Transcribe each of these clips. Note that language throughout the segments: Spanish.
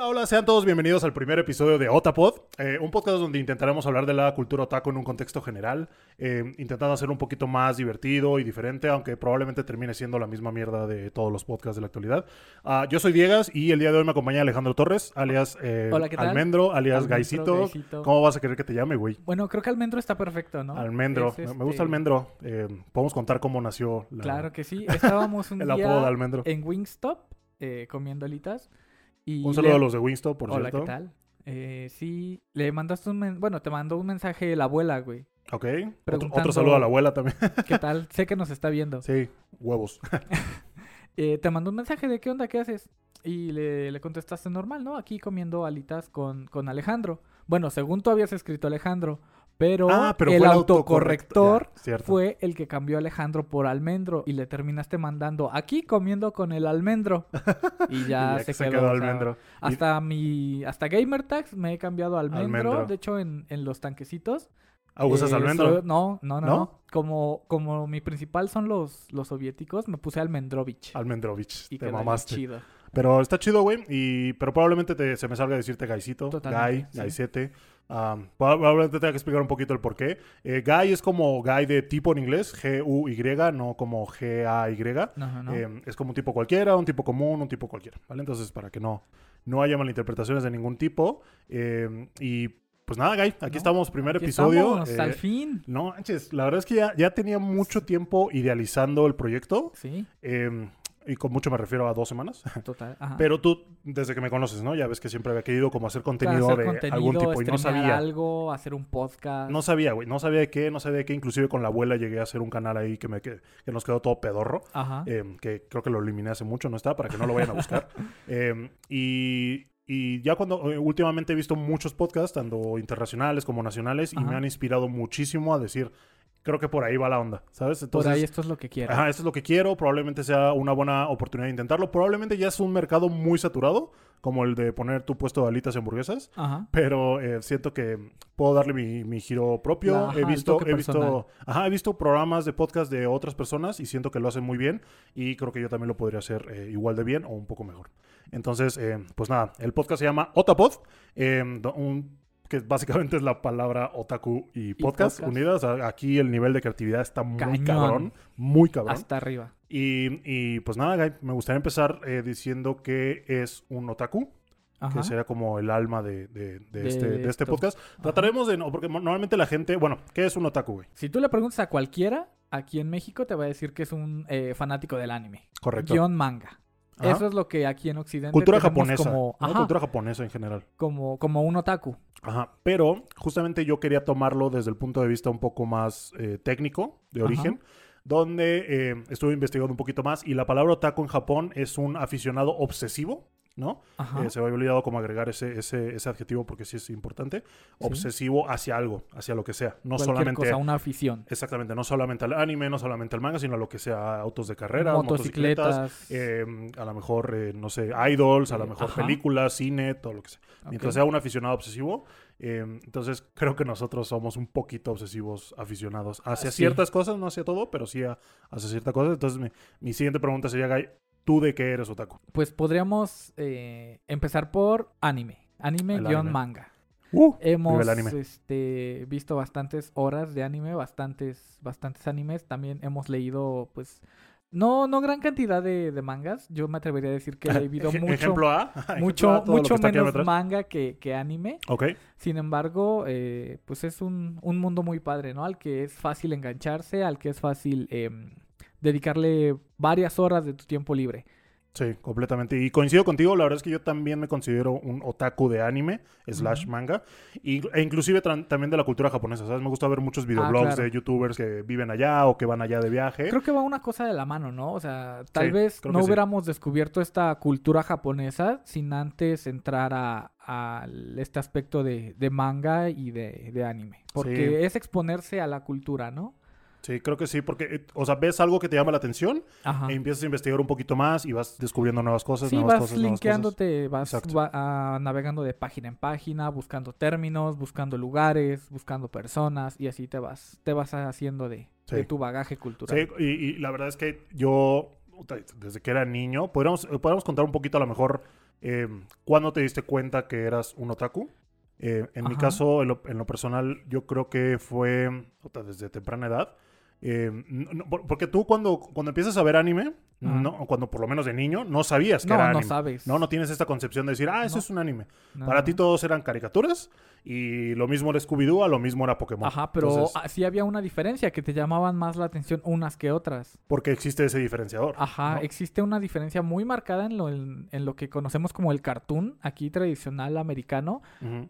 Hola, hola, sean todos bienvenidos al primer episodio de Otapod, eh, un podcast donde intentaremos hablar de la cultura otaku en un contexto general, eh, intentando hacer un poquito más divertido y diferente, aunque probablemente termine siendo la misma mierda de todos los podcasts de la actualidad. Ah, yo soy Diegas y el día de hoy me acompaña Alejandro Torres, alias eh. Almendro, alias Almendro, Gaisito. ¿Cómo vas a querer que te llame, güey? Bueno, creo que almendro está perfecto, ¿no? Almendro, Es, me- me este, gusta Almendro. Podemos contar cómo nació la- Claro que sí. Estábamos un el día apodo de Almendro. en Wingstop comiendo alitas. Y Un saludo le- a los de Winstop, por Hola, cierto. ¿qué tal? Eh, sí, le mandaste un... men- Bueno, te mandó un mensaje la abuela, güey. Ok. Otro, otro saludo a la abuela también. ¿Qué tal? sé que nos está viendo. sí, huevos. Eh, te mandó un mensaje de qué onda, qué haces. Y le, le contestaste normal, ¿no? Aquí comiendo alitas con, con Alejandro. Bueno, según tú habías escrito Alejandro, pero, Ah, pero el autocorrector. Ya, fue el que cambió a Alejandro por almendro y le terminaste mandando aquí comiendo con el almendro. Y ya, Y ya se, que quedó, o sea, Almendro. Y- hasta mi hasta Gamer Tags me he cambiado a almendro, Almendro. de hecho en, en los tanquecitos. Ah, ¿usas eh, almendro? soy- no, no, no. Como como mi principal son los los soviéticos, me puse almendrovich. Almendrovich, y te mamaste. chido. Pero está chido, güey. Y, pero probablemente te- se me salga decirte Gaisito, Totalmente, Gai, sí. Gaisete. Am, probablemente tenga que explicar un poquito el porqué. Eh, Gai es como Gai de tipo en inglés, G-U-Y, no como G-A-Y. No, no. Eh, es como un tipo cualquiera, un tipo común, un tipo cualquiera, ¿vale? Entonces, para que no, no haya malinterpretaciones de ningún tipo. Eh, y pues nada, Gai, aquí No, estamos, primer Aquí episodio. estamos, Eh, al fin. no, manches, la verdad es que ya, ya tenía mucho tiempo idealizando el proyecto. Sí, eh, y con mucho me refiero a dos semanas. total. Ajá. Pero tú, desde que me conoces, ¿no? Ya ves que siempre había querido como hacer contenido hacer de contenido, algún tipo y no sabía. algo, hacer un podcast. No sabía, güey. No sabía de qué, no sabía de qué. Inclusive con la abuela llegué a hacer un canal ahí que, me, que, que nos quedó todo pedorro. Ajá. eh, que creo que lo eliminé hace mucho, ¿no está? Para que no lo vayan a buscar. Eh, y, y ya cuando eh, últimamente he visto muchos podcasts, tanto internacionales como nacionales, y me han inspirado muchísimo a decir, creo que por ahí va la onda, ¿sabes? Por ahí esto es lo que quiero. Ajá, esto es lo que quiero. Probablemente sea una buena oportunidad de intentarlo. Probablemente ya es un mercado muy saturado, como el de poner tu puesto de alitas y hamburguesas. Ajá. Pero eh, siento que puedo darle mi, mi giro propio. La- ajá, he visto, he visto, ajá, he visto programas de podcast de otras personas y siento que lo hacen muy bien. Y creo que yo también lo podría hacer eh, igual de bien o un poco mejor. Entonces, eh, pues nada, el podcast se llama Otapod, eh, un- que básicamente es la palabra otaku y podcast, podcast. unidas. Aquí el nivel de creatividad está muy Cañón. cabrón, muy cabrón. Hasta arriba. Y, y, pues nada, Guy, me gustaría empezar eh, diciendo que es un otaku, Ajá. que sería como el alma de, de- de De este, de este podcast. Trataremos de no, porque normalmente la gente, bueno, ¿qué es un otaku, güey? Si tú le preguntas a cualquiera aquí en México, te va a decir que es un eh, fanático del anime. Correcto. Guión manga. Ajá. Eso es lo que aquí en Occidente Cultura japonesa. como, ¿no? ajá, Cultura japonesa en general. como, como un otaku. Ajá. Pero justamente yo quería tomarlo desde el punto de vista un poco más eh, técnico, de Ajá. origen, donde eh, estuve investigando un poquito más y la palabra otaku en Japón es un aficionado obsesivo, ¿no? Eh, se me había olvidado como agregar ese, ese, ese adjetivo porque sí es importante. Obsesivo hacia algo, hacia lo que sea. No Cualquier solamente... cosa, una afición. Exactamente, no solamente al anime, no solamente al manga, sino a lo que sea autos de carrera, motocicletas, Motocicletas. eh, a lo mejor, eh, no sé, idols, a lo Eh, mejor ajá. películas, cine, todo lo que sea. Mientras sea un aficionado obsesivo, eh, entonces creo que nosotros somos un poquito obsesivos aficionados hacia ciertas cosas, no hacia todo, pero sí a- hacia ciertas cosas. Entonces mi, mi siguiente pregunta sería, Guy, ¿tú de qué eres otaku? Pues podríamos eh, empezar por anime. Anime El guion anime. manga. Uh, Hemos anime. este, visto bastantes horas de anime, bastantes, bastantes animes. También hemos leído, pues, no, no gran cantidad de, de mangas. Yo me atrevería a decir que he leído mucho, Ejemplo A. ejemplo mucho, A, mucho menos manga que, que anime. Sin embargo, eh, pues es un, un mundo muy padre, ¿no? Al que es fácil engancharse, al que es fácil em, dedicarle varias horas de tu tiempo libre. sí, completamente. Y coincido contigo, la verdad es que yo también me considero un otaku de anime, slash manga, y, e inclusive también de la cultura japonesa, ¿sabes? Me gusta ver muchos videoblogs Ah, claro. de youtubers que viven allá o que van allá de viaje. Creo que va una cosa de la mano, ¿no? O sea, tal Sí, vez no sí. hubiéramos descubierto esta cultura japonesa sin antes entrar a, a este aspecto de, de manga y de, de anime. Porque Sí. es exponerse a la cultura, ¿no? Sí, creo que sí, porque, eh, o sea, ves algo que te llama la atención Ajá. e empiezas a investigar un poquito más y vas descubriendo nuevas cosas, Sí, nuevas vas cosas, nuevas cosas. linkeándote, vas va- ah, navegando de página en página, buscando términos, buscando lugares, buscando personas y así te vas, te vas haciendo de, Sí. de tu bagaje cultural. Sí, y, y la verdad es que yo, desde que era niño, podríamos, eh, podríamos contar un poquito a lo mejor eh, ¿cuándo te diste cuenta que eras un otaku? Eh, en mi caso, en lo, en lo personal, yo creo que fue desde temprana edad. Eh, no- no, por- porque tú cuando, cuando empiezas a ver anime, no, cuando por lo menos de niño, no sabías que No, era no anime. sabes. No, no tienes esta concepción de decir, ah, eso No. es un anime. No, Para no. ti todos eran caricaturas y lo mismo era Scooby-Doo, a lo mismo era Pokémon. Ajá, pero Entonces, ah, sí había una diferencia que te llamaban más la atención unas que otras. porque existe ese diferenciador. Ajá, ¿no? existe una diferencia muy marcada en lo, en, en lo que conocemos como el cartoon, aquí tradicional americano,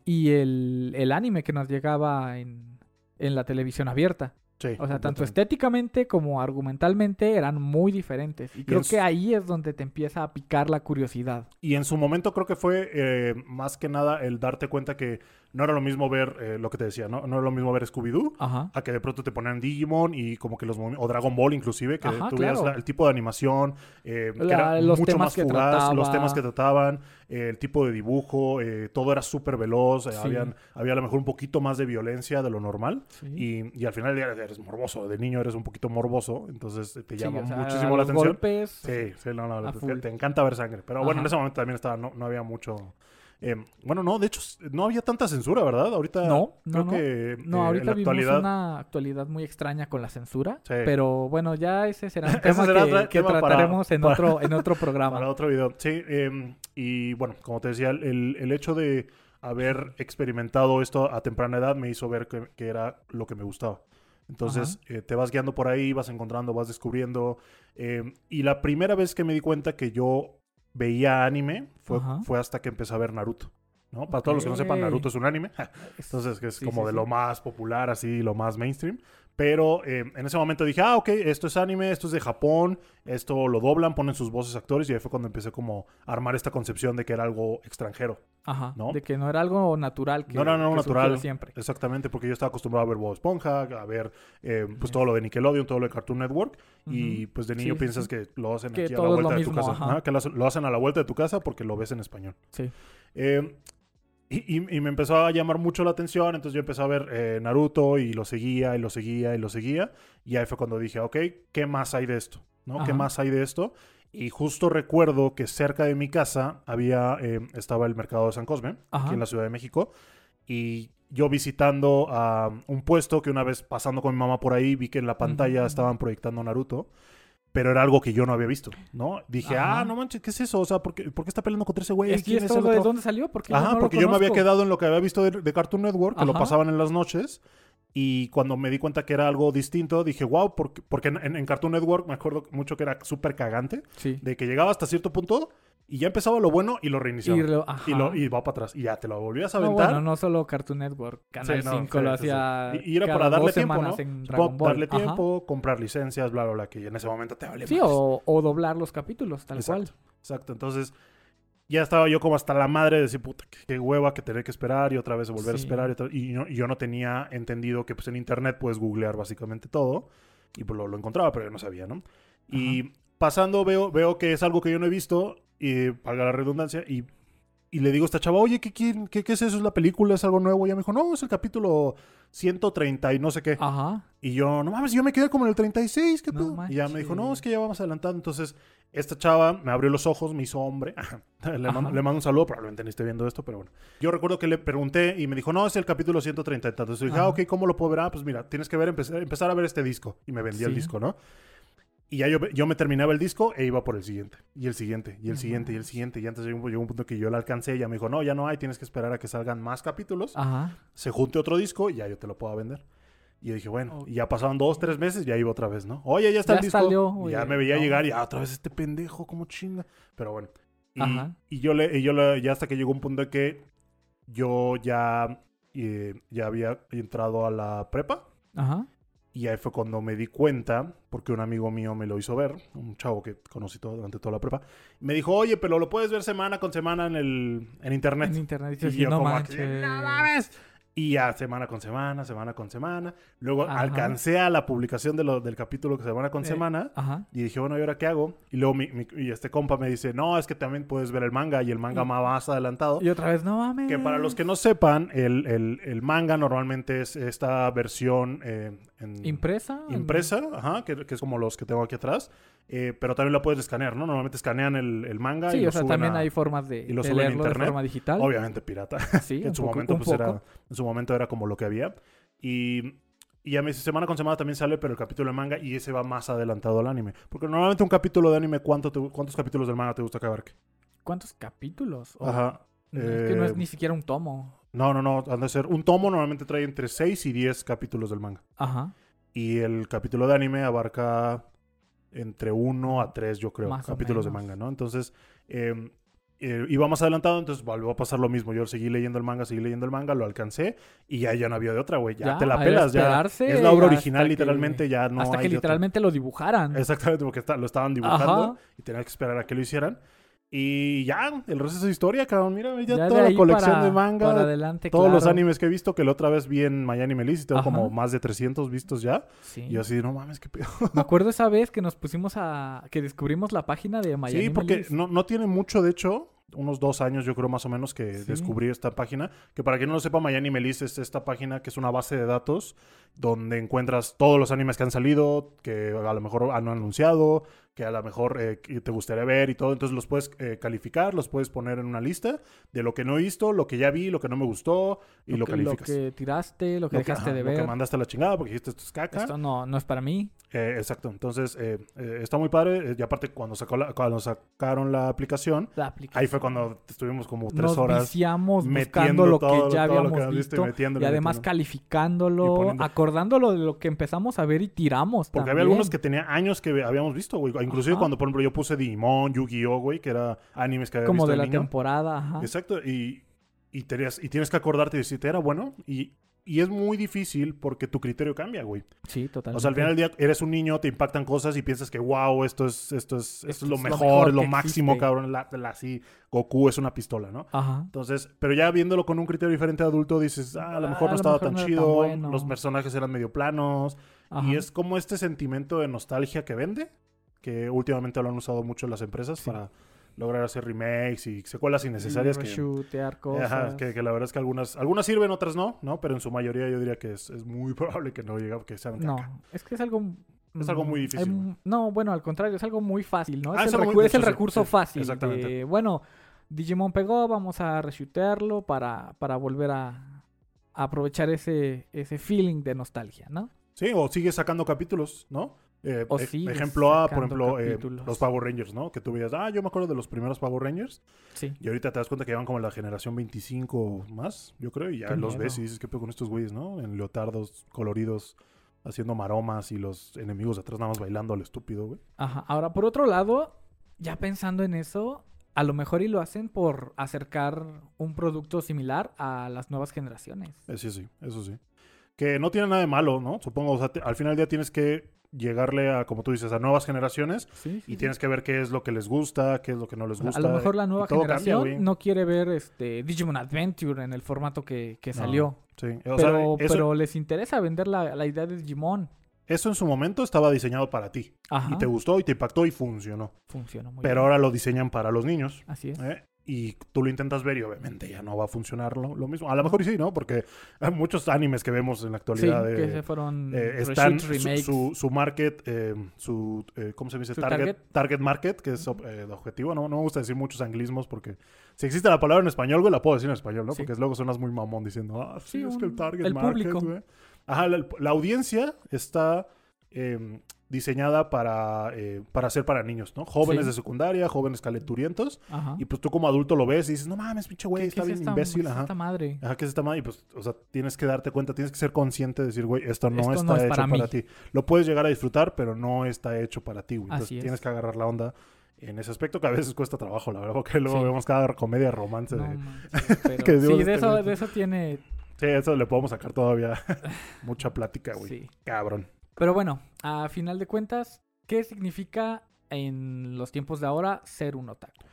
y el, el anime que nos llegaba en, en la televisión abierta. Sí, O sea, tanto estéticamente como argumentalmente eran muy diferentes. Y creo que ahí es donde te empieza a picar la curiosidad. Y en su momento creo que fue eh, más que nada el darte cuenta que no era lo mismo ver eh, lo que te decía, ¿no? No era lo mismo ver Scooby-Doo a que de pronto te ponían Digimon y como que los o Dragon Ball inclusive, que Ajá, claro. la- el tipo de animación, eh, que era los mucho más fugaz, los temas que trataban, eh, el tipo de dibujo, eh, todo era súper veloz, eh, Sí. habían, había a lo mejor un poquito más de violencia de lo normal. Sí. Y, y al final eres morboso, de niño eres un poquito morboso, entonces eh, te llama o sea, muchísimo la atención. golpes, Sí, sí, no, no, te, te encanta ver sangre. Pero bueno, en ese momento también estaba, no, no había mucho. Eh, bueno, no, de hecho, no había tanta censura, ¿verdad? Ahorita No, no, creo no. que No, eh, ahorita en la actualidad. una actualidad muy extraña con la censura. Sí. Pero bueno, ya ese será un tema será que, que tema para- trataremos en, para- otro, en otro programa. Para otro video. Sí, eh, y bueno, como te decía, el, el hecho de haber experimentado esto a temprana edad me hizo ver que, que era lo que me gustaba. Entonces, eh, te vas guiando por ahí, vas encontrando, vas descubriendo. eh, y la primera vez que me di cuenta que yo veía anime fue, Ajá. fue hasta que empecé a ver Naruto. ¿no? Para todos los que no sepan. Naruto es un anime. Entonces, que es Sí, como sí, de sí. lo más popular, así, lo más mainstream. Pero eh, en ese momento dije, ah, ok, esto es anime, esto es de Japón, esto lo doblan, ponen sus voces actores y ahí fue cuando empecé como a armar esta concepción de que era algo extranjero. Ajá. ¿no? De que no era algo natural. Que, no era algo natural. siempre. Exactamente, porque yo estaba acostumbrado a ver Bob Esponja, a ver eh, pues todo lo de Nickelodeon, todo lo de Cartoon Network. Y pues de niño sí, piensas sí. que lo hacen Que aquí a la vuelta de tu mismo, casa. ajá. Ajá, que lo, hacen- lo hacen a la vuelta de tu casa porque lo ves en español. Sí. Eh, y, y- y me empezó a llamar mucho la atención, entonces yo empecé a ver eh, Naruto y lo seguía y lo seguía y lo seguía. Y ahí fue cuando dije, ok, ¿qué más hay de esto? ¿No? ¿Qué más hay de esto? Y justo recuerdo que cerca de mi casa había, eh, estaba el mercado de San Cosme, Ajá. aquí en la Ciudad de México. Y yo visitando a un puesto que una vez pasando con mi mamá por ahí vi que en la pantalla estaban proyectando Naruto. Pero era algo que yo no había visto, ¿no? Dije, Ajá. ah, no manches, ¿qué es eso? O sea, ¿por qué, por qué está peleando contra ese güey? ¿Quién es de dónde salió, Ajá, yo no lo porque yo me había quedado en lo que había visto de, de Cartoon Network, que lo pasaban en las noches. Y cuando me di cuenta que era algo distinto, dije, wow, porque, porque en Cartoon Network me acuerdo mucho que era súper cagante, Sí. de que llegaba hasta cierto punto y ya empezaba lo bueno y lo reiniciaba. Y lo, y va para atrás. Y ya te lo volvías a no, aventar. bueno, no solo Cartoon Network, Canal Sí, no, 5 sí, lo sí, hacía. Y- y era para darle tiempo, ¿no? darle Ajá. tiempo, comprar licencias, bla, bla, bla, que en ese momento te vale Sí, o, o doblar los capítulos, tal Exacto, cual. exacto. Entonces, ya estaba yo como hasta la madre de decir, puta, qué, hueva que tener que esperar y otra vez volver a esperar. Y, otra- y no- y yo no tenía entendido que pues en internet puedes googlear básicamente todo. Y pues lo, lo encontraba, pero yo no sabía, ¿no? Y pasando veo, veo que es algo que yo no he visto, y valga la redundancia, y, y le digo a esta chava, oye, ¿qué, quién- qué, qué es eso? ¿Es la película? ¿Es algo nuevo? Y ella me dijo, no, es el capítulo 130 y no sé qué. Ajá. Y yo, no mames, yo me quedé como en el 36, ¿qué No pedo? y ya me dijo, no, es que ya vamos adelantando. Entonces, esta chava me abrió los ojos, me hizo hombre. le, le mando un saludo, probablemente ni esté viendo esto, pero bueno. Yo recuerdo que le pregunté y me dijo, no, es el capítulo 130 y tanto. Entonces dije, ah, ok, ¿cómo lo puedo ver? Ah, pues mira, tienes que ver, empezar, empezar a ver este disco. Y me vendía el disco, ¿no? Y ya yo, yo me terminaba el disco e iba por el siguiente. Y el siguiente, y el siguiente, y el siguiente. Y antes llegó, un- llegó un punto que yo la alcancé. Y ella me dijo, no, ya no hay, tienes que esperar a que salgan más capítulos Ajá. se junte otro disco y ya yo te lo puedo vender. Y yo dije, bueno, Ok. y ya pasaron dos, tres meses, ya iba otra vez, ¿no? Oye, ya está Ya el disco. salió, y ya oye, me veía no. llegar y ah, otra vez este pendejo, como chinga. Pero bueno. Y, Ajá. y yo le, y yo le, ya hasta que llegó un punto de que yo ya, eh, ya había entrado a la prepa. Ajá. Y ahí fue cuando me di cuenta, porque un amigo mío me lo hizo ver, un chavo que conocí todo, durante toda la prepa. Me dijo, oye, pero lo puedes ver semana con semana en el en internet. En internet Y sí, yo no como aquí, "No mames". Y ya semana con semana, semana con semana. Luego Ajá. alcancé a la publicación de lo- del capítulo que semana con Eh, semana. Ajá. Y dije, bueno, ¿y ahora qué hago? Y luego mi, mi- y este compa me dice, no, es que también puedes ver el manga y el manga Y- más adelantado. Y otra vez, no mames. Que para los que no sepan, el, el- el manga normalmente es esta versión eh, en- ¿Impresa? en- impresa, ajá, que, que es como los que tengo aquí atrás. eh, pero también la puedes escanear, ¿no? Normalmente escanean el, el manga y Sí, lo o sea, suben también a- hay formas de, y lo de suben leerlo de forma digital. Obviamente pirata. Sí, en su poco- momento pues era en su momento era como lo que había y y a mí semana con semana también sale pero el capítulo de manga y ese va más adelantado al anime porque normalmente un capítulo de anime ¿cuánto te- cuántos capítulos del manga te gusta que abarque ¿Cuántos capítulos? O- ajá no, es que no es eh, ni siquiera un tomo. No no no han de ser un tomo normalmente trae entre 6 y 10 capítulos del manga Ajá. y el capítulo de anime abarca entre 1 a 3 yo creo Más capítulos de manga no entonces eh, eh, iba más adelantado, entonces volvió a pasar lo mismo. Yo seguí leyendo el manga, seguí leyendo el manga, lo alcancé y ya, ya no había de otra, güey. Ya, Ya, te la pelas, ya. Es la obra original, que- literalmente, ya no Hasta hay que de otra. literalmente lo dibujaran. Exactamente, porque está- lo estaban dibujando Ajá. y tenía que esperar a que lo hicieran. Y ya, el resto es historia, cabrón. Mira, ya, Ya de toda la colección para- de manga, para adelante, todos los animes que he visto, que la otra vez vi en Miami Melis y tengo Ajá. como más de 300 vistos ya. Sí. Y yo así, no mames, qué pedo. Me acuerdo esa vez que nos pusimos a... que descubrimos la página de Miami Sí, porque Melis. no, no tiene mucho, de hecho, unos dos años yo creo más o menos que Sí. descubrí esta página. Que para quien no lo sepa, Miami Melis es esta página que es una base de datos donde encuentras todos los animes que han salido, que a lo mejor han anunciado, que a lo mejor eh, te gustaría ver y todo. Entonces los puedes eh, calificar, los puedes poner en una lista de lo que no he visto, lo que ya vi, lo que no me gustó y lo, que, calificas. Lo que tiraste, lo que Lo que- dejaste ajá, de Lo ver. que mandaste a la chingada porque dijiste esto es caca. Esto no, no es para mí. Eh, exacto. Entonces, eh, eh, está muy padre. Eh, Y aparte, cuando, sacó la- cuando sacaron la aplicación, La aplicación. ahí fue cuando estuvimos como tres Nos horas. metiendo lo todo- que ya lo habíamos que visto y además calificándolo, Y poniendo- acordándolo de lo que empezamos a ver y tiramos Porque había algunos que tenía años que habíamos visto, güey. Inclusive Ajá. cuando, por ejemplo, yo puse Digimon, Yu-Gi-Oh, güey, que era animes que había Como visto de de la niño. temporada, ajá. Exacto. Y, y, tenías- y tienes que acordarte y decirte, era bueno. Y, y es muy difícil porque tu criterio cambia, güey. Sí, totalmente. O sea, al final del día eres un niño, te impactan cosas y piensas que, wow, esto es, esto es, esto Esto es lo mejor, mejor es lo máximo, existe. cabrón. La, la- así, Goku es una pistola, ¿no? Ajá. Entonces, pero ya viéndolo con un criterio diferente de adulto, dices, ah, a lo Ah, mejor a no estaba tan no era tan chido, bueno. los personajes eran medio planos, ajá. y es como este sentimiento de nostalgia que vende, que últimamente lo han usado mucho las empresas Sí. para lograr hacer remakes y secuelas innecesarias Y que, reshotear Ajá, cosas. que, que la verdad es que algunas, algunas sirven, otras no, ¿no? Pero en su mayoría yo diría que es, es muy probable que no llegue, que sean No, caca. es que es algo... Es algo muy mm, difícil, hay- no, bueno, al contrario, es algo muy fácil, ¿no? Ah, es, es el, recu- es recurso sí, fácil. exactamente. de, bueno, Digimon pegó, vamos a reshutearlo para, para volver a, a aprovechar ese, ese feeling de nostalgia, ¿no? Sí, o sigue sacando capítulos, ¿no? Eh, O e- sigues ejemplo A, por ejemplo, eh, los Power Rangers, ¿no? Que tú veías, ah, yo me acuerdo de los primeros Power Rangers. Sí. Y ahorita te das cuenta que llevan como la generación 25 o más, yo creo, y ya Qué los miedo. ves y dices, ¿qué pedo con estos güeyes, no? En leotardos coloridos, haciendo maromas y los enemigos atrás nada más bailando al estúpido, güey. Ajá. Ahora, por otro lado, ya pensando en eso, a lo mejor y lo hacen por acercar un producto similar a las nuevas generaciones. Eh, Sí, sí, eso sí. Que no tiene nada de malo, ¿no? Supongo, o sea, te- al final del día tienes que llegarle a, como tú dices, a nuevas generaciones Sí, sí, y tienes que ver qué es lo que les gusta, qué es lo que no les gusta. a lo mejor la nueva cambia, generación no quiere ver este Digimon Adventure en el formato que, que No, salió. Sí, o sea, pero, eso, pero les interesa vender la, la idea de Digimon. eso en su momento estaba diseñado para ti. Ajá. Y te gustó y te impactó y funcionó. Funcionó muy Pero bien. ahora lo diseñan para los niños. Así es. ¿eh? Y tú lo intentas ver y obviamente ya no va a funcionar lo, lo mismo. A lo mejor sí, ¿no? Porque hay muchos animes que vemos en la Sí, actualidad que de, se fueron eh, están su, su, market, eh, su, eh, ¿cómo se dice? Target, target. target market, que es el objetivo. No, no me gusta decir muchos anglismos porque si existe la palabra en español, güey, la puedo decir en español, ¿no? Sí. Porque luego suenas muy mamón diciendo, ah, sí, Sí, es que el target el market, público. güey. Ajá, la, la audiencia está eh, diseñada para, eh, para ser para niños, ¿no? Jóvenes Sí. de secundaria, jóvenes calenturientos. Ajá. Y pues tú como adulto lo ves y dices, no mames, pinche güey, ¿Qué- está qué es bien esta- imbécil. qué es Ajá. esta madre? Ajá, que es esta madre. Y pues, o sea, tienes que darte cuenta, tienes que ser consciente de decir, güey, esto no Esto está no es hecho para ti. Lo puedes llegar a disfrutar, pero no está hecho para ti, güey. Entonces es. tienes que agarrar la onda en ese aspecto que a veces cuesta trabajo, la verdad, porque luego Sí. vemos cada comedia romance No de... manches, pero que sí, este de eso, güey. de eso tiene... Sí, eso le podemos sacar todavía mucha plática, güey. Sí. Cabrón. Pero bueno, a final de cuentas, ¿qué significa en los tiempos de ahora ser un otaku?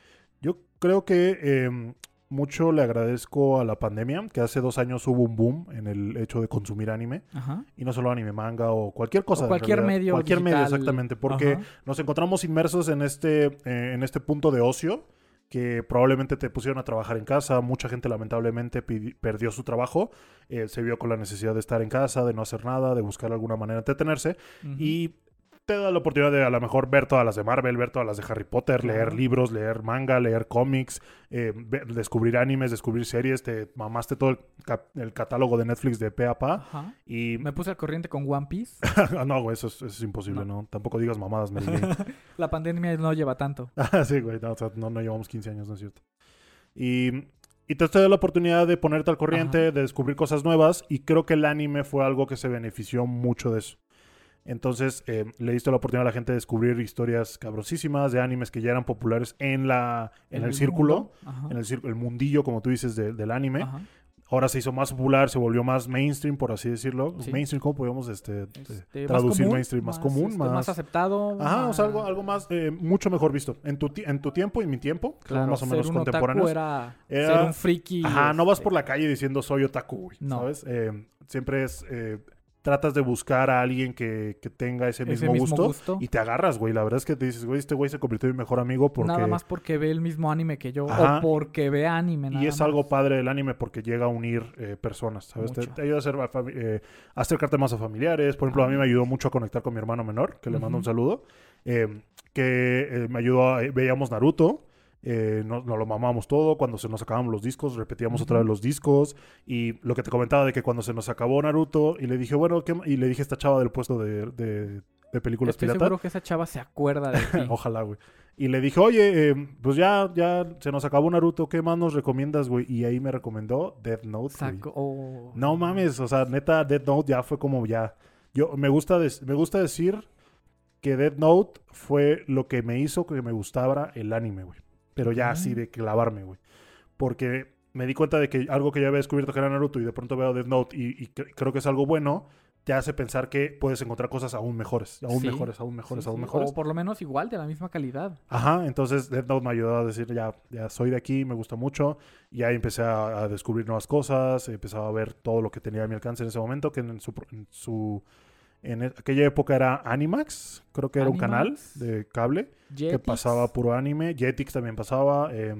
Yo creo que eh, mucho le agradezco a la pandemia, que hace dos años hubo un boom en el hecho de consumir anime. Ajá. Y no solo anime, manga o cualquier cosa. O cualquier realidad. medio Cualquier medio, exactamente. Porque Ajá. nos encontramos inmersos en este, eh, en este punto de ocio que probablemente te pusieron a trabajar en casa. Mucha gente lamentablemente perdió su trabajo, eh, se vio con la necesidad de estar en casa, de no hacer nada, de buscar alguna manera de entretenerse. Y te da la oportunidad de a lo mejor ver todas las de Marvel, ver todas las de Harry Potter, leer libros, leer manga, leer cómics, eh, descubrir animes, descubrir series. Te mamaste todo el, catálogo de Netflix de pe a pa. Ajá. Y Me puse al corriente con One Piece. No, güey, eso es, eso es imposible, No. ¿no? Tampoco digas mamadas, Jane. La pandemia no lleva tanto. Ah, sí, güey, no, o sea, no, no llevamos 15 años, no es cierto. Y, y te da la oportunidad de ponerte al corriente, Ajá. de descubrir cosas nuevas, y creo que el anime fue algo que se benefició mucho de eso. Entonces, eh, le diste la oportunidad a la gente de descubrir historias cabrosísimas de animes que ya eran populares en la en el, círculo, en el, el mundillo, como tú dices, de- del anime. Ajá. Ahora se hizo más popular, se volvió más mainstream, por así decirlo. Sí. Mainstream, ¿cómo podemos este, Este, más traducir común, mainstream? Más, común, este, más... más aceptado. Ajá, o sea, algo, más- algo más, eh, mucho mejor visto. En tu, en tu tiempo y mi tiempo, Claro, más o menos contemporáneos. Era, Era- ser un friki. Ajá, no vas este, por la calle diciendo soy otaku, güey, No. ¿sabes? Eh, siempre es, eh, tratas de buscar a alguien que, que tenga ese ese mismo, gusto, gusto. y te agarras, güey. La verdad es que te dices, güey, este güey se convirtió en mi mejor amigo porque... Nada más porque ve el mismo anime que yo. Ajá. O porque ve anime. Y es algo padre del anime porque llega a unir eh, personas, ¿sabes? Te, ayuda a, hacer, a eh, a acercarte más a familiares. Por ejemplo, a mí me ayudó mucho a conectar con mi hermano menor, que le mando un saludo. eh, que eh, me ayudó a... veíamos Naruto. Eh, nos, nos lo mamamos todo. Cuando se nos acababan los discos, repetíamos otra vez los discos. Y lo que te comentaba de que cuando se nos acabó Naruto, y le dije, bueno, ¿qué ma-?" y le dije a esta chava del puesto de, de- de películas Estoy pirata. seguro que esa chava se acuerda de ti. Ojalá, güey. Y le dije, oye, eh, pues ya, ya se nos acabó Naruto, ¿qué más nos recomiendas, güey? Y ahí me recomendó Death Note. Saco- oh. No mames, o sea, neta, Death Note ya fue como ya. Yo me gusta, me gusta decir que Death Note fue lo que me hizo que me gustara el anime, güey. Pero ya así de clavarme, güey. Porque me di cuenta de que algo que ya había descubierto que era Naruto y de pronto veo Death Note y, y cre- creo que es algo bueno, te hace pensar que puedes encontrar cosas aún mejores, aún Sí. mejores, aún mejores, Sí, aún sí, mejores. O por lo menos igual, de la misma calidad. Ajá, entonces Death Note me ayudó a decir, ya, ya soy de aquí, me gusta mucho. Y ahí empecé a, a descubrir nuevas cosas, empezaba a ver todo lo que tenía a mi alcance en ese momento, que en su... En, su, en e- aquella época era Animax, creo que era un canal de cable que pasaba puro anime. Jetix también pasaba. eh,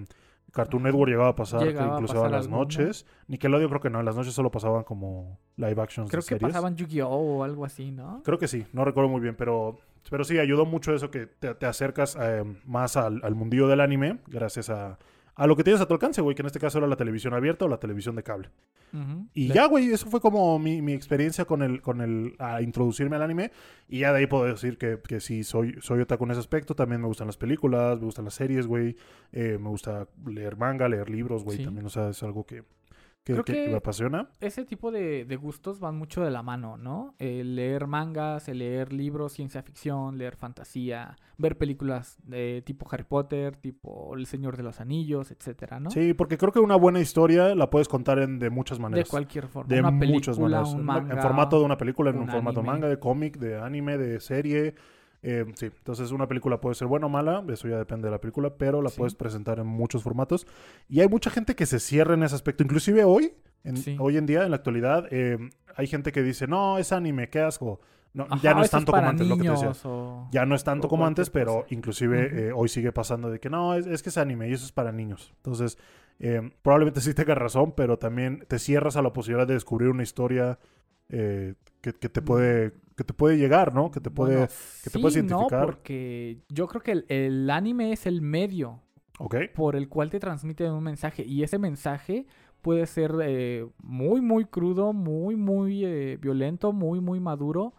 Cartoon. Network llegaba a pasar Llegaba a incluso pasar a las alguno. noches. Nickelodeon creo que no, en las noches solo pasaban como live actions Creo de que series. pasaban Yu-Gi-Oh! o algo así, ¿no? Creo que sí, no recuerdo muy bien, pero, pero sí, ayudó mucho eso que te, te acercas eh, más al, al mundillo del anime gracias a, a lo que tienes a tu alcance, güey, que en este caso era la televisión abierta o la televisión de cable. Y Le- ya, güey, eso fue como mi, mi experiencia con el, con el, a introducirme al anime. Y ya de ahí puedo decir que, que sí, soy, soy otaku en ese aspecto. También me gustan las películas, me gustan las series, güey. Eh, me gusta leer manga, leer libros, güey. Sí. También, o sea, es algo que, que, Creo que- me apasiona. Ese tipo de, de gustos van mucho de la mano, ¿no? El leer mangas, el leer libros, ciencia ficción, leer fantasía, ver películas de tipo Harry Potter, tipo El Señor de los Anillos, etcétera, ¿no? Sí, porque creo que una buena historia la puedes contar en, de muchas de maneras. cualquier forma. De una muchas maneras. un En- manga. en formato de una película, en un, un formato anime. manga, de cómic, de anime, de serie. Eh, sí, entonces una película puede ser buena o mala, eso ya depende de la película, pero la Sí. puedes presentar en muchos formatos. Y hay mucha gente que se cierra en ese aspecto, inclusive hoy, en, Sí. hoy en día, en la actualidad, eh, hay gente que dice, no, es anime, qué asco. No, Ajá, ya no es tanto como antes, lo que te decía. o- Ya no es tanto o como antes, pero cosa. inclusive eh, hoy sigue pasando de que no, es, es que es anime y eso es para niños. Entonces, eh, probablemente sí tengas razón, pero también te cierras a la posibilidad de descubrir una historia eh, que, que te puede que te puede llegar, ¿no? Que te puede... Bueno, que te puedes identificar. No, porque yo creo que el, el anime es el medio por el cual te transmiten un mensaje y ese mensaje puede ser eh, muy muy crudo, muy muy eh, violento, muy muy maduro.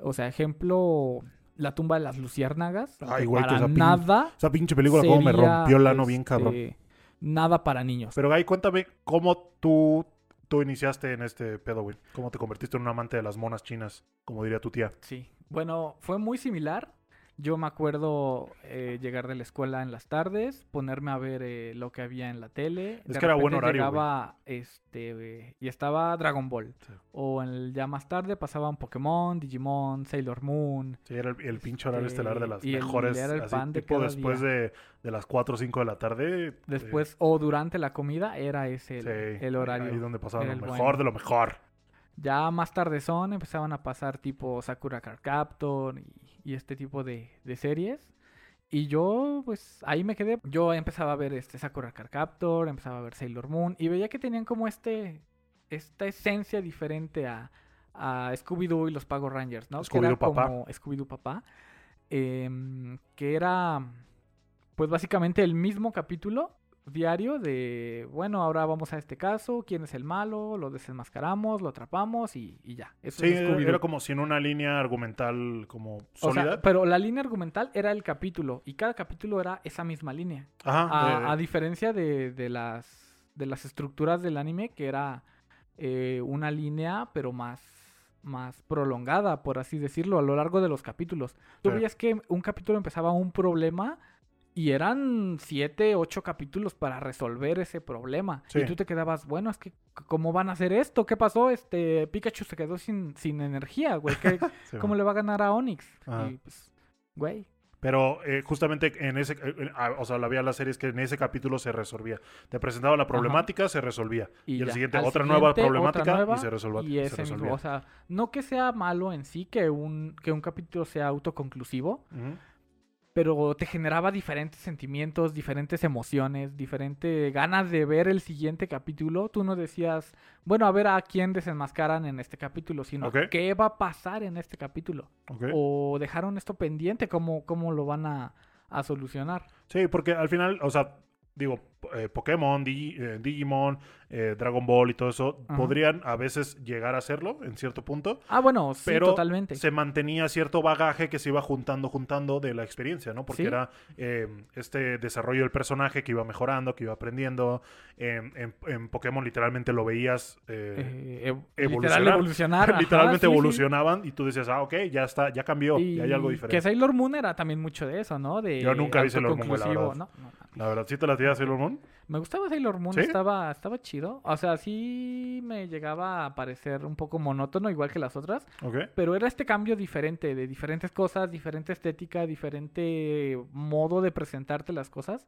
O sea, ejemplo, la tumba de las luciérnagas. Ay, que güey, que para esa pin- nada. Esa pinche película como me rompió el ano bien cabrón. este, Nada para niños. Pero Guy, cuéntame cómo tú, tú iniciaste en este pedo, güey. ¿Cómo te convertiste en un amante de las monas chinas, como diría tu tía? Sí. Bueno, fue muy similar. Yo me acuerdo eh, llegar de la escuela en las tardes, ponerme a ver eh, lo que había en la tele. Es De que era buen horario. Llegaba, este, y estaba Dragon Ball. Sí. O en el- ya más tarde pasaban Pokémon, Digimon, Sailor Moon. Sí, era el, el pinche horario Este, estelar de las y el- mejores. era el así, pan de tipo después día. de, de las 4 o 5 de la tarde. eh, Después, o durante la comida, era ese el, sí, horario. Ahí donde pasaban era lo mejor bueno. de lo mejor. Ya más tarde son, empezaban a pasar tipo Sakura Card Captor y, y este tipo de, de series. Y yo, pues, ahí me quedé. Yo empezaba a ver este Sakura Card Captor, empezaba a ver Sailor Moon y veía que tenían como este, esta esencia diferente a, a Scooby-Doo y los Pago Rangers, ¿no? Scooby-Doo papá. Scooby-Doo papá. em, que era, pues, básicamente el mismo capítulo diario de, bueno, ahora vamos a este caso, quién es el malo, lo desenmascaramos, lo atrapamos y, y ya. Eso Sí, es era como si en una línea argumental como O sea, sólida. pero la línea argumental era el capítulo y cada capítulo era esa misma línea. Ajá. A, a diferencia de, de las, de las estructuras del anime, que era eh, una línea, pero más, más prolongada, por así decirlo, a lo largo de los capítulos. Tú Sí. veías que un capítulo empezaba un problema y eran siete, ocho capítulos para resolver ese problema. Sí. Y tú te quedabas, bueno, es que, ¿cómo van a hacer esto? ¿Qué pasó? Este, Pikachu se quedó sin, sin energía, güey. ¿Qué- sí, ¿Cómo le va a ganar a Onix? Y pues, güey. Pero eh, justamente en ese, eh, ah, o sea, la había la serie es que en ese capítulo se resolvía. Te presentaba la problemática, se resolvía. Y, el ya. siguiente, otra siguiente, nueva otra problemática nueva, y se resolvía. Y se ese mismo, o sea, no que sea malo en sí que un, que un capítulo sea autoconclusivo, Ujú. Pero te generaba diferentes sentimientos, diferentes emociones, diferentes ganas de ver el siguiente capítulo. Tú no decías, bueno, a ver a quién desenmascaran en este capítulo, sino qué va a pasar en este capítulo. O dejaron esto pendiente, cómo, cómo lo van a, a solucionar. Sí, porque al final, o sea, digo, eh, Pokémon, Digi- eh, Digimon, eh, Dragon Ball y todo eso, Ajá. podrían a veces llegar a hacerlo en cierto punto, Ah, bueno, sí, pero totalmente. se mantenía cierto bagaje que se iba juntando, juntando de la experiencia, ¿no? Porque Sí. era este desarrollo del personaje que iba mejorando, que iba aprendiendo. En, en- en Pokémon literalmente lo veías... ev- evolucionar. literal evolucionar. ajá, literalmente sí, sí. evolucionaban y tú decías, ah, ok, ya está, ya cambió, Y ya hay algo Que diferente. Sailor Moon era también mucho de eso, ¿no? De Yo nunca vi Sailor Moon, güey, la autoconclusivo. verdad. No, no, mames. La verdad, ¿sí te la tiras Sailor Moon? Me gustaba Sailor Moon, ¿Sí? estaba, estaba chido. O sea, sí me llegaba a parecer un poco monótono, igual que las otras. Pero era este cambio diferente, de diferentes cosas, diferente estética, diferente modo de presentarte las cosas.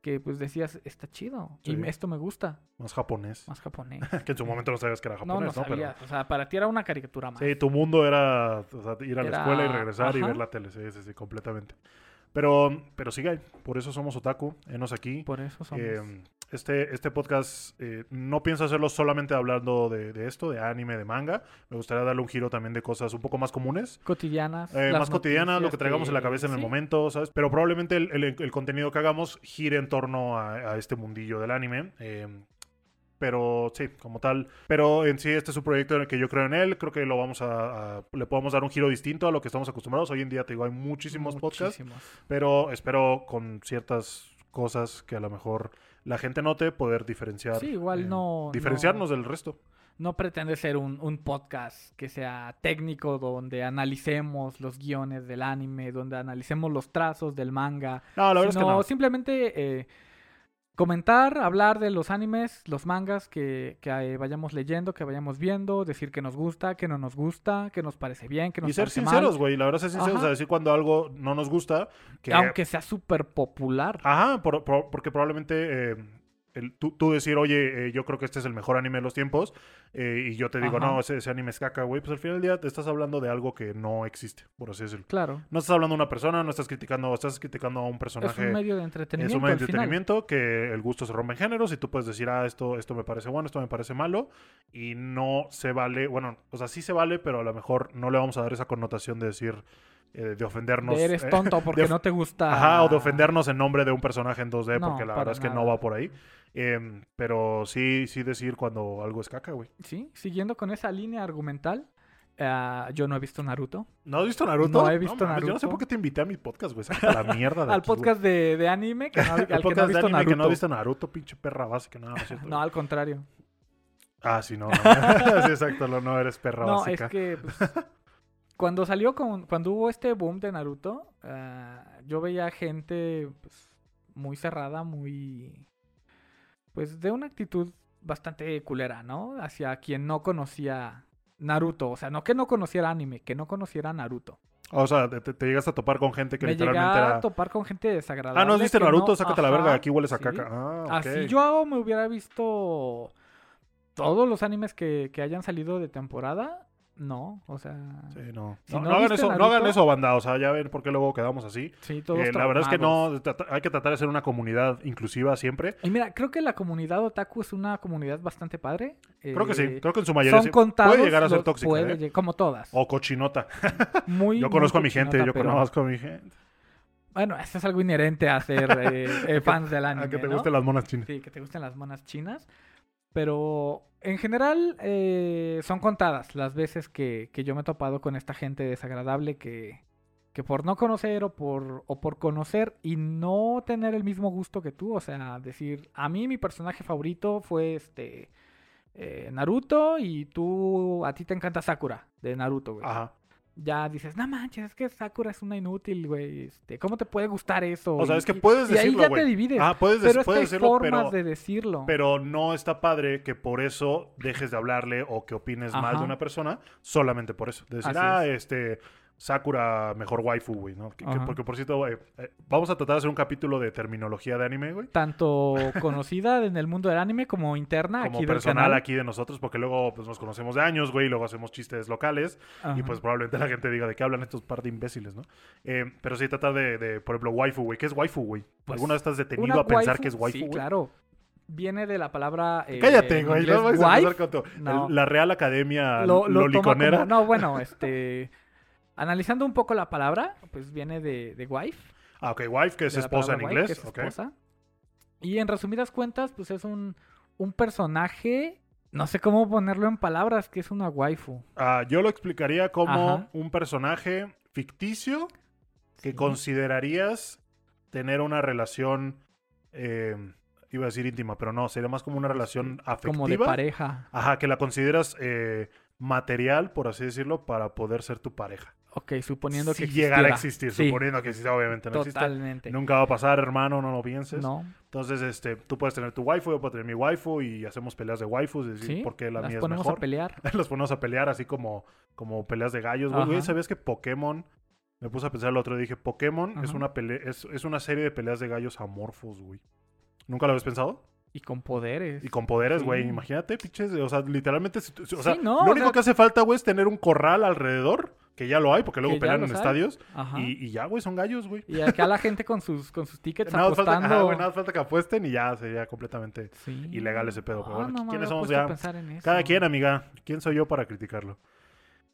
Que pues decías, está chido. Y Sí. esto me gusta. Más japonés. Más japonés. que en su momento no sabías que era no, no japonés, ¿no? Pero- sabías. O sea, para ti era una caricatura más. Sí, tu mundo era o sea, ir a la Era- escuela y regresar y ver la tele. Sí, sí, sí, completamente. Pero, pero sigue, por eso somos otaku, enos aquí. Por eso somos. Eh, este, este podcast eh, no pienso hacerlo solamente hablando de, de esto, de anime, de manga. Me gustaría darle un giro también de cosas un poco más comunes. cotidianas. Eh, más cotidianas, lo que traigamos en la cabeza en el sí, momento, ¿sabes? Pero probablemente el, el- el contenido que hagamos gire en torno a, a este mundillo del anime. eh, pero sí, como tal. Pero en sí, este es un proyecto en el que yo creo en él. Creo que lo vamos a, a- le podemos dar un giro distinto a lo que estamos acostumbrados. Hoy en día, te digo, hay muchísimos podcasts. muchísimos. Pero espero con ciertas cosas que a lo mejor la gente note poder diferenciar. Sí, igual eh, no- Diferenciarnos del resto. No pretende ser un, un podcast que sea técnico, donde analicemos los guiones del anime, donde analicemos los trazos del manga. No, la verdad es que no. simplemente eh, comentar, hablar de los animes, los mangas que, que, eh, vayamos leyendo, que vayamos viendo, decir que nos gusta, que no nos gusta, que nos parece bien, que nos Y ser parece sinceros, mal. güey. La verdad, ser sinceros. Ajá. O sea, decir cuando algo no nos gusta. Que, Aunque sea súper popular. Ajá, por- por- porque probablemente eh, el- tú, tú decir, oye, eh, yo creo que este es el mejor anime de los tiempos, eh, y yo te digo, Ajá. no, ese, ese anime es caca, güey, pues al final del día te estás hablando de algo que no existe, por así decirlo. Claro. No estás hablando de una persona, no estás criticando, estás criticando a un Es personaje. un medio de Es entretenimiento. un medio de final. entretenimiento que el gusto se rompe en géneros y tú puedes decir, ah, esto, esto me parece bueno, esto me parece malo y no se vale, bueno, o sea, sí se vale, pero a lo mejor no le vamos a dar esa connotación de decir, eh, de ofendernos. De eres eh, tonto porque no te gusta. Ajá, o de ofendernos en nombre de un personaje en 2D, No, porque la verdad es que no va por ahí. Em, pero sí, sí decir cuando algo es caca, güey. Sí, siguiendo con esa línea argumental, ah, yo no he visto Naruto. ¿No has visto Naruto? No he visto mames, Yo no sé Naruto. por qué te invité a mi podcast, güey. Sácate la mierda de Al aquí, podcast de, de anime que no, al El que no ha podcast de visto anime Naruto. que no ha visto Naruto, pinche perra básica. No, no. No, al contrario. Ah, sí, no. no. sí, exacto, no, no eres perra No, básica. es que pues, cuando salió con, cuando hubo este boom de Naruto, ah, yo veía gente pues, muy cerrada, muy pues de una actitud bastante culera, ¿no? Hacia quien no conocía Naruto, o sea, no que no conociera anime, que no conociera Naruto. O sea, te, llegas a topar con gente que Me literalmente a era... topar con gente desagradable. Ah, ¿no que Naruto? no- Sácate la verga, aquí hueles a sí. caca. Ah, ok. Así yo me hubiera visto todos los animes que, que hayan salido de temporada No, o sea. Sí, no. Si no, no no hagan eso, no hagan eso, banda. O sea, ya ven por qué luego quedamos así. Sí, todos Eh, la verdad es que no, hay que tratar de ser una comunidad inclusiva siempre. Y mira, creo que la comunidad otaku es una comunidad bastante padre. Creo que sí, Eh, creo que en su mayoría son sí. contados. puede llegar a ser tóxica. puede ¿eh? Como todas. O cochinota. Muy, Yo muy conozco a mi gente, yo pero- conozco a mi gente. Bueno, eso es algo inherente a ser eh, eh, fans del anime. A que te gusten las monas chinas. Sí, que te gusten las monas chinas. Pero en general eh, son contadas las veces que, que yo me he topado con esta gente desagradable que, que por no conocer o por, o por conocer y no tener el mismo gusto que tú, o sea, decir, a mí mi personaje favorito fue este eh, Naruto y tú, a ti te encanta Sakura de Naruto, güey. Ajá. Ya dices, no manches, es que Sakura es una inútil, güey. Este, ¿Cómo te puede gustar eso? O sea, es que y- puedes y ahí decirlo, ya te divides. Ah, puedes, pero es que puedes hay decirlo, formas pero, de decirlo. pero no está padre que por eso dejes de hablarle o que opines mal de una persona solamente por eso. De decir, Así ah, es. este, Sakura mejor waifu, güey, ¿no? Que- que- Ajá. porque por cierto, eh, eh, vamos a tratar de hacer un capítulo de terminología de anime, güey. Tanto conocida en el mundo del anime como interna Como aquí del personal canal. aquí de nosotros, porque luego pues, nos conocemos de años, güey, y luego hacemos chistes locales. Y Ajá. pues probablemente la gente diga de qué hablan estos par de imbéciles, ¿no? Eh, pero sí tratar de, de, por ejemplo, waifu, güey. ¿Qué es waifu, güey? Pues, ¿Alguna vez estás detenido a pensar waifu- que es waifu, Sí, güey? claro. Viene de la palabra. eh, Cállate, güey. No vayas a con No. el- la Real Academia Lo, lo toma Loliconera. como- No, bueno, este. Analizando un poco la palabra, pues viene de, de wife. Ah, ok, wife, que es esposa en wife, inglés. que es ok. esposa. Y en resumidas cuentas, pues es un, un personaje. No sé cómo ponerlo en palabras, que es una waifu. Ah, yo lo explicaría como Ajá. un personaje ficticio que Sí. considerarías tener una relación, eh, iba a decir íntima, pero no, sería más como una relación afectiva. Como de pareja. Ajá, que la consideras eh, material, por así decirlo, para poder ser tu pareja. Ok, suponiendo si que llegara a existiera. existir, Sí, suponiendo que existe, obviamente no existe. Totalmente. Nunca va a pasar, hermano, no lo pienses. No, Entonces, este, tú puedes tener tu waifu, yo puedo tener mi waifu y hacemos peleas de waifus, decir, sí. porque la las mía es ponemos mejor. a pelear. Los ponemos a pelear así como, como peleas de gallos. Güey, güey. ¿sabías que Pokémon? Me puse a pensar el otro día, dije, Pokémon es una pelea, es, es una serie de peleas de gallos amorfos, güey. ¿Nunca lo habías pensado? Y con poderes. Y con poderes, güey. Sí. Imagínate, pinches. O sea, literalmente. O sea, Sí, no, lo o único sea- que hace falta, güey, es tener un corral alrededor. Que ya lo hay, porque luego pelean en hay. estadios. Y, y ya, güey, son gallos, güey. Y acá la gente con sus, con sus tickets Nada falta, apostando. ajá, güey, nada falta que apuesten y ya sería completamente. Sí. ilegal ese pedo, pero Ah, bueno, no me ¿quiénes somos ya? Cada quien, amiga. ¿Quién soy yo para criticarlo?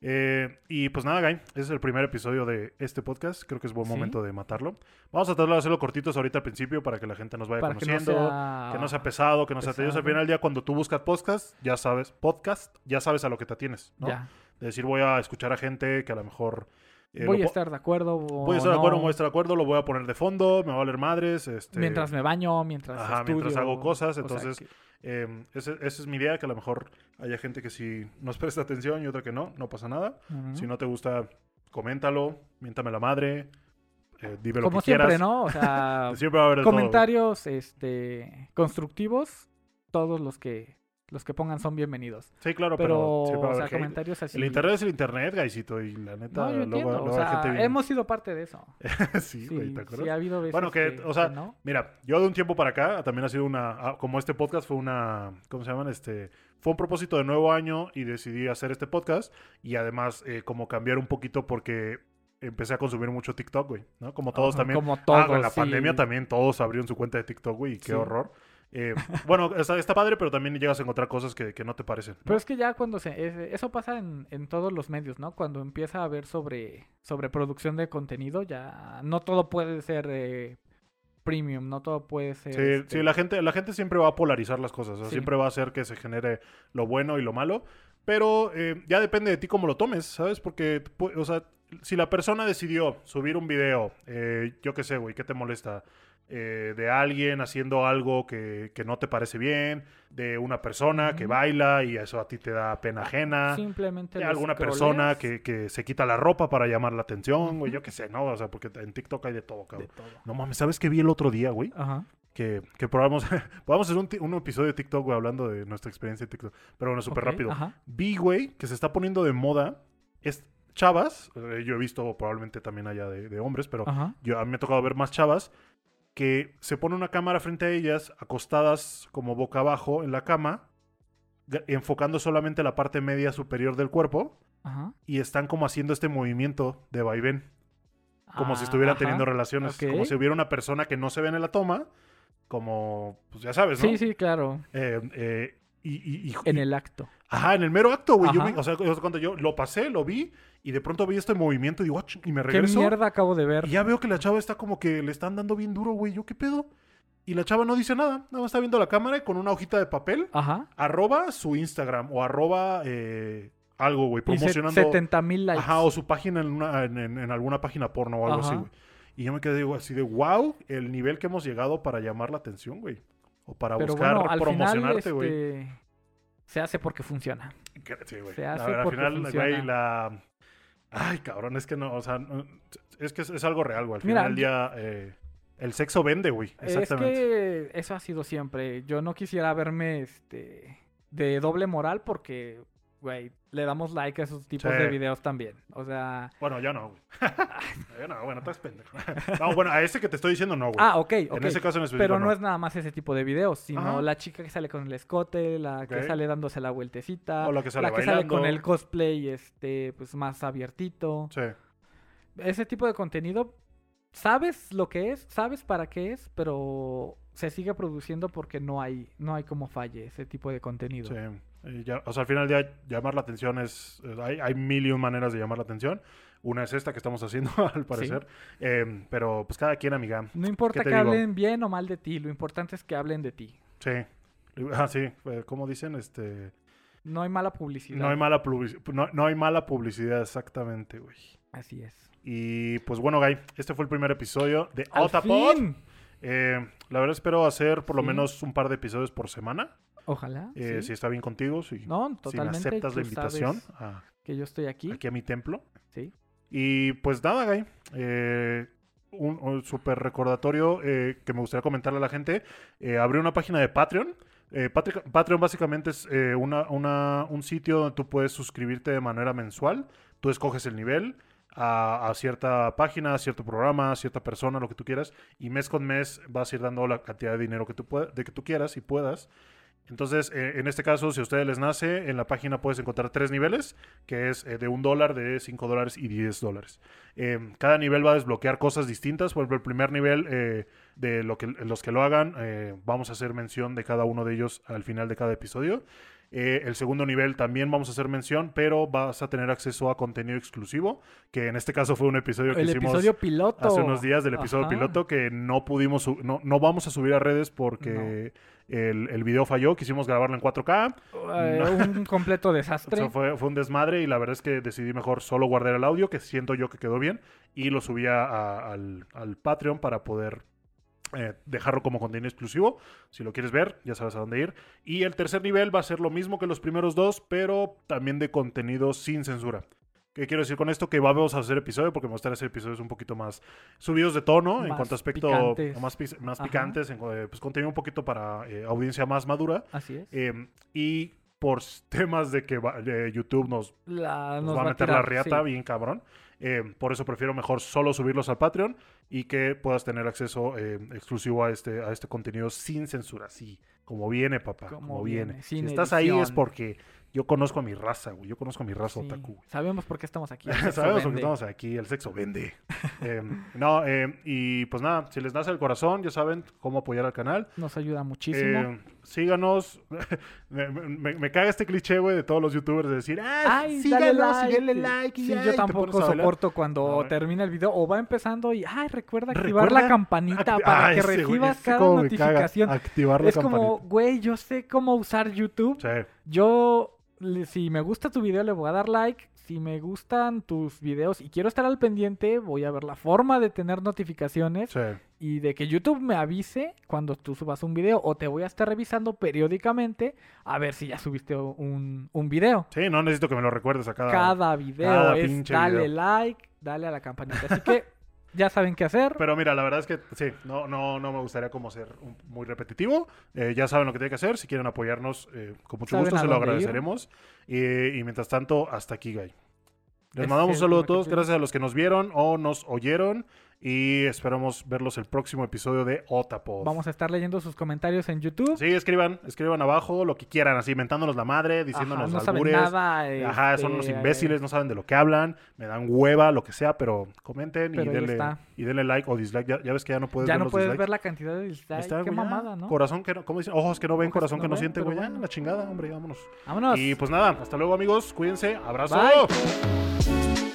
Eh, y pues nada, Guy, ese es el primer episodio de este podcast. Creo que es buen Sí. momento de matarlo. Vamos a tratar de hacerlo cortitos ahorita al principio para que la gente nos vaya Para que no conociendo. sea... Que no sea pesado, que no sea tedioso. Al pesado. final del día, cuando tú buscas podcast, ya sabes, podcast, ya sabes a lo que te atienes, ¿no? Ya. De decir, voy a escuchar a gente que a lo mejor... eh, voy lo a estar de acuerdo. voy a estar de acuerdo, voy a estar de acuerdo, lo voy a poner de fondo, me va a valer madres. Este, Mientras me baño, mientras Ajá, mientras estudio, hago cosas, o sea entonces, que- eh, ese- esa es mi idea, que a lo mejor haya gente que sí nos presta atención y otra que no, no pasa nada. Si no te gusta, coméntalo, miéntame la madre, eh, dime lo Como que siempre, quieras. ¿no? O sea, Siempre va a haber de todo, güey. comentarios este, constructivos, todos los que los que pongan son bienvenidos. Sí, claro, Pero, pero, a o sea, comentarios así. El internet es el internet, gaisito, y la neta, No, yo luego, entiendo. luego o sea, gente bien- hemos sido parte de eso. sí, güey, ¿te acuerdas? sí, ha habido veces Bueno, que, o sea, no. Mira, yo de un tiempo para acá también ha sido una, ah, como este podcast fue una, ¿cómo se llaman? Este, fue un propósito de nuevo año y decidí hacer este podcast y además eh, como cambiar un poquito porque empecé a consumir mucho TikTok, güey, ¿no? Como todos Ajá, también. Como Ah, todos. con la sí. pandemia también todos abrieron su cuenta de TikTok, güey, y qué Sí. horror. Eh, bueno, está, está padre, pero también llegas a encontrar cosas que, que no te parecen. ¿no? Pero es que ya cuando se... es- eso pasa en, en todos los medios, ¿no? Cuando empieza a haber sobre, sobre producción de contenido, ya no todo puede ser eh, premium, no todo puede ser... Sí, este, sí, la gente, la gente siempre va a polarizar las cosas. o sea, Sí. Siempre va a hacer que se genere lo bueno y lo malo. Pero eh, ya depende de ti cómo lo tomes, ¿sabes? Porque, o sea, si la persona decidió subir un video, eh, yo qué sé, güey, ¿qué te molesta? Eh, de alguien haciendo algo que, que no te parece bien, de una persona que baila y eso a ti te da pena ajena. Simplemente de alguna persona que, que se quita la ropa para llamar la atención, güey, yo qué sé, ¿no? O sea, porque en TikTok hay de todo, de cabrón. todo. No mames, ¿sabes qué vi el otro día, güey? Ajá. que, que probamos, podamos hacer un, un episodio de TikTok, güey, hablando de nuestra experiencia de TikTok. Pero bueno, súper rápido. Ajá. Vi, güey, que se está poniendo de moda. Es chavas, eh, yo he visto probablemente también allá de, de hombres, pero yo, a mí me ha tocado ver más chavas que se pone una cámara frente a ellas, acostadas como boca abajo en la cama, enfocando solamente la parte media superior del cuerpo Ajá. y están como haciendo este movimiento de vaivén, como si Ah, estuvieran ajá. teniendo relaciones, como si hubiera una persona que no se ve en la toma, como, pues ya sabes, ¿no? Sí, sí, claro. Eh, eh, y, y- y- En el acto. Ajá, en el mero acto, güey. Yo o sea, cuando yo lo pasé, lo vi, y de pronto vi este movimiento y digo, "Ah, ching", y me ¿Qué regreso. mierda acabo de ver? Y ya veo que la chava está como que le están dando bien duro, güey. ¿Yo qué pedo? Y la chava no dice nada. Nada más está viendo la cámara y con una hojita de papel. Ajá. Arroba su Instagram o arroba eh, algo, güey. Promocionando. 70 mil likes. Ajá, o su página en, una- en, en- en alguna página porno o algo Ajá. así, güey. Y yo me quedé digo, así de, wow, el nivel que hemos llegado para llamar la atención, güey. O para Pero buscar bueno, al final promocionarte, güey. este, se hace porque funciona. Sí, güey. Se hace al porque final, funciona. güey, la... Ay, cabrón, es que no, o sea, no- es que es, es algo real, güey. Al Mira, final del día, eh, el sexo vende, güey. Exactamente. Es que eso ha sido siempre. Yo no quisiera verme este de doble moral porque, güey, le damos like a esos tipos Sí. de videos también. O sea, Bueno, yo no, güey. yo no, bueno, estás pendejo. no, bueno, a ese que te estoy diciendo no, güey. ah, ok, ok. En ese caso en específico Pero no no. es nada más ese tipo de videos, sino Ajá. la chica que sale con el escote, la que sale dándose la vueltecita, O la que sale la que sale con el cosplay este pues más abiertito. Sí. Ese tipo de contenido sabes lo que es, sabes para qué es, pero se sigue produciendo porque no hay no hay como falle ese tipo de contenido. Sí. Ya- o sea, al final del día, llamar la atención es. eh, Hay, hay mil y un maneras de llamar la atención. Una es esta que estamos haciendo, al parecer. Eh, pero pues cada quien, amiga. No importa ¿Qué te que digo? hablen bien o mal de ti, lo importante es que hablen de ti. Sí. Ah, sí. eh, ¿Cómo dicen? Este. No hay mala publicidad. No hay mala publicidad. No, no hay mala publicidad, exactamente, güey. Así es. Y pues bueno, Guy, este fue el primer episodio de ¡Al Otapod. fin! Eh, la verdad espero hacer por lo Sí. menos un par de episodios por semana. Ojalá. Eh, sí. Si está bien contigo, si, No, si me totalmente. aceptas la invitación a- que yo estoy aquí. aquí a mi templo. Sí. Y pues nada, Guy. eh, un, un súper recordatorio eh, que me gustaría comentarle a la gente. Abrí una página de Patreon. Eh, Patreon básicamente es eh, una, una- un sitio donde tú puedes suscribirte de manera mensual. Tú escoges el nivel a, a cierta página, a cierto programa, a cierta persona, lo que tú quieras. Y mes con mes vas a ir dando la cantidad de dinero que tú, de que tú quieras y puedas. Entonces, eh, en este caso, si a ustedes les nace, en la página puedes encontrar tres niveles, que es eh, de un dólar, de cinco dólares y 10 dólares. Eh, cada nivel va a desbloquear cosas distintas. Por ejemplo, el primer nivel, eh, de lo que, los que lo hagan, eh, vamos a hacer mención de cada uno de ellos al final de cada episodio. Eh, el segundo nivel también vamos a hacer mención, pero vas a tener acceso a contenido exclusivo, que en este caso fue un episodio que El hicimos episodio piloto. hace unos días del episodio Ajá. piloto que no pudimos, no, no vamos a subir a redes porque el, el video falló, quisimos grabarlo en 4K, Eh, un completo o desastre. sea, fue, fue un desmadre y la verdad es que decidí mejor solo guardar el audio, que siento yo que quedó bien, y lo subí a- a- al, al Patreon para poder eh, dejarlo como contenido exclusivo. Si lo quieres ver, ya sabes a dónde ir. Y el tercer nivel va a ser lo mismo que los primeros dos, pero también de contenido sin censura. ¿Qué quiero decir con esto? Que vamos a hacer episodio porque me gustaría hacer episodios un poquito más subidos de tono en Más cuanto a aspecto picantes. más, más picantes, en, eh, pues contenido un poquito para eh, audiencia más madura. Así es. Eh, y por temas de que va- YouTube nos, La- nos va a meter la tirar, riata sí. bien cabrón. eh, por eso prefiero mejor solo subirlos al Patreon y que puedas tener acceso eh, exclusivo a este, a este contenido sin censura. Sí, como viene, papá. Como, Como viene. viene, Si estás ahí es porque yo conozco a mi raza, güey. Yo conozco a mi raza Sí. otaku, güey. Sabemos por qué estamos aquí. Sabemos por qué estamos aquí, el sexo vende. Eh, no, eh, y pues nada, si les nace el corazón, ya saben cómo apoyar al canal. Nos ayuda muchísimo. Eh, síganos. me, me- me caga este cliché, güey, de todos los youtubers de decir, ah, Ay, síganos dale y denle like. like. y Sí, ya", y yo tampoco soporto cuando No, termina el video o va empezando y, ay, recuerda activar Recuerda la campanita acti- para Ay, que recibas ese cada notificación. Activar la Es como, güey, yo sé cómo usar YouTube. Sí, Yo, si me gusta tu video, le voy a dar like. Si me gustan tus videos y quiero estar al pendiente, voy a ver la forma de tener notificaciones sí. y de que YouTube me avise cuando tú subas un video o te voy a estar revisando periódicamente a ver si ya subiste un, un video. Sí, no necesito que me lo recuerdes a cada. Cada video cada es dale video. like, dale a la campanita. Así que ya saben qué hacer. Pero mira, la verdad es que sí, no, no, no me gustaría como ser un- muy repetitivo. Eh, ya saben lo que tienen que hacer. Si quieren apoyarnos, eh, con mucho gusto se lo agradeceremos. Y, y mientras tanto, hasta aquí, Guy. Les Ese mandamos un es saludo a todos. Gracias a los que nos vieron o nos oyeron. Y esperamos verlos el próximo episodio de Otapod. Vamos a estar leyendo sus comentarios en YouTube. Sí, escriban, escriban abajo lo que quieran, así inventándonos la madre, diciéndonos Ajá, no saben. Ajá, este, son unos eh, imbéciles, no saben de lo que hablan, me dan hueva, lo que sea, pero comenten y Pero denle, y denle like o dislike. Ya, ya ves que ya no puedes Ya ver no los puedes dislikes. ver la cantidad de dislikes. Qué mamada, ¿no? Corazón que no, ¿cómo dicen? Ojos que no ven, Ojos corazón que no no sienten, güey. Ya, bueno. la chingada, hombre, vámonos. Vámonos. Y pues nada, hasta luego amigos, cuídense, abrazo. Bye.